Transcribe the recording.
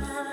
Bye.